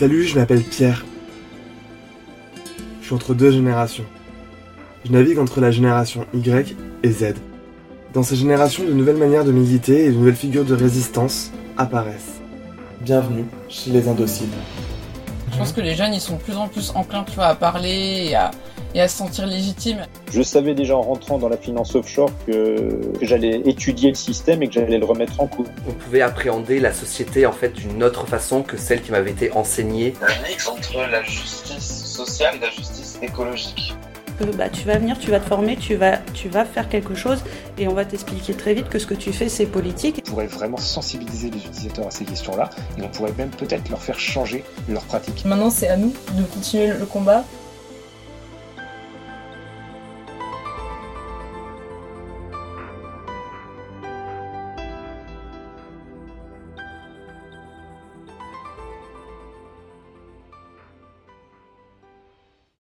Salut, je m'appelle Pierre. Je suis entre deux générations. Je navigue entre la génération Y et Z. Dans ces générations, de nouvelles manières de militer et de nouvelles figures de résistance apparaissent. Bienvenue chez les Indociles. Je pense que les jeunes, ils sont de plus en plus enclins, tu vois, à parler et à, et à se sentir légitimes. Je savais déjà en rentrant dans la finance offshore que, que j'allais étudier le système et que j'allais le remettre en cause. On pouvait appréhender la société en fait d'une autre façon que celle qui m'avait été enseignée. Un mix entre la justice sociale et la justice écologique. Que, bah, tu vas venir, tu vas te former, tu vas, tu vas faire quelque chose et on va t'expliquer très vite que ce que tu fais c'est politique. On pourrait vraiment sensibiliser les utilisateurs à ces questions-là et on pourrait même peut-être leur faire changer leur pratique. Maintenant c'est à nous de continuer le combat